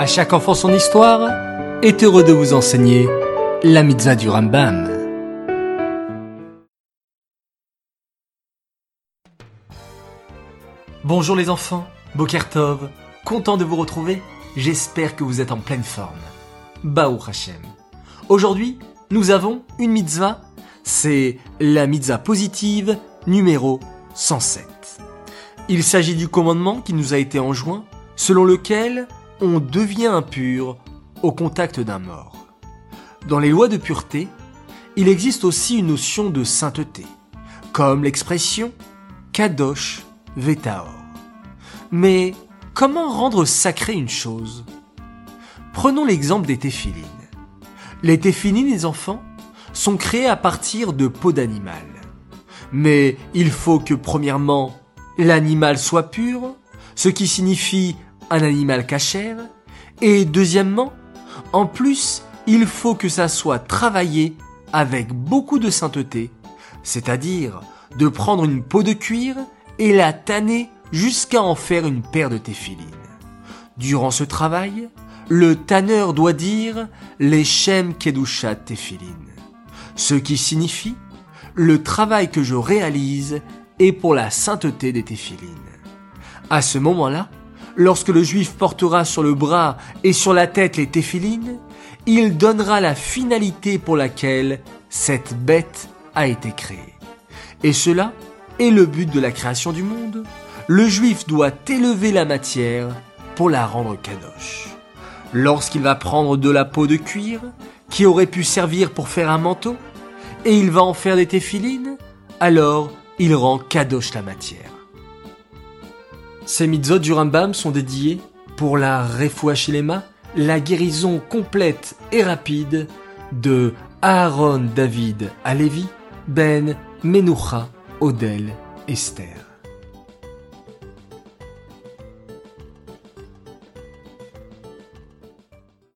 À chaque enfant son histoire est heureux de vous enseigner la mitzvah du Rambam. Bonjour les enfants, Bokertov, content de vous retrouver, j'espère que vous êtes en pleine forme. Baou Hashem. Aujourd'hui, nous avons une mitzvah, c'est la mitzvah positive numéro 107. Il s'agit du commandement qui nous a été enjoint, selon lequel on devient impur au contact d'un mort. Dans les lois de pureté, il existe aussi une notion de sainteté, comme l'expression kadosh vetaor. Mais comment rendre sacré une chose? Prenons l'exemple des téphilines. Les téphilines, les enfants, sont créés à partir de peau d'animal. Mais il faut que premièrement, l'animal soit pur, ce qui signifie un animal cachère, et deuxièmement, en plus, il faut que ça soit travaillé avec beaucoup de sainteté, c'est-à-dire de prendre une peau de cuir et la tanner jusqu'à en faire une paire de téphilines. Durant ce travail, le tanneur doit dire les Shem Kedushat Téphilines, ce qui signifie le travail que je réalise est pour la sainteté des téphilines. À ce moment-là, lorsque le juif portera sur le bras et sur la tête les téphilines, il donnera la finalité pour laquelle cette bête a été créée. Et cela est le but de la création du monde. Le juif doit élever la matière pour la rendre kadosh. Lorsqu'il va prendre de la peau de cuir, qui aurait pu servir pour faire un manteau, et il va en faire des téphilines, alors il rend kadosh la matière. Ces mitzvot du Rambam sont dédiés pour la Shilema, la guérison complète et rapide de Aaron David Alevi, Ben Menucha Odel Esther.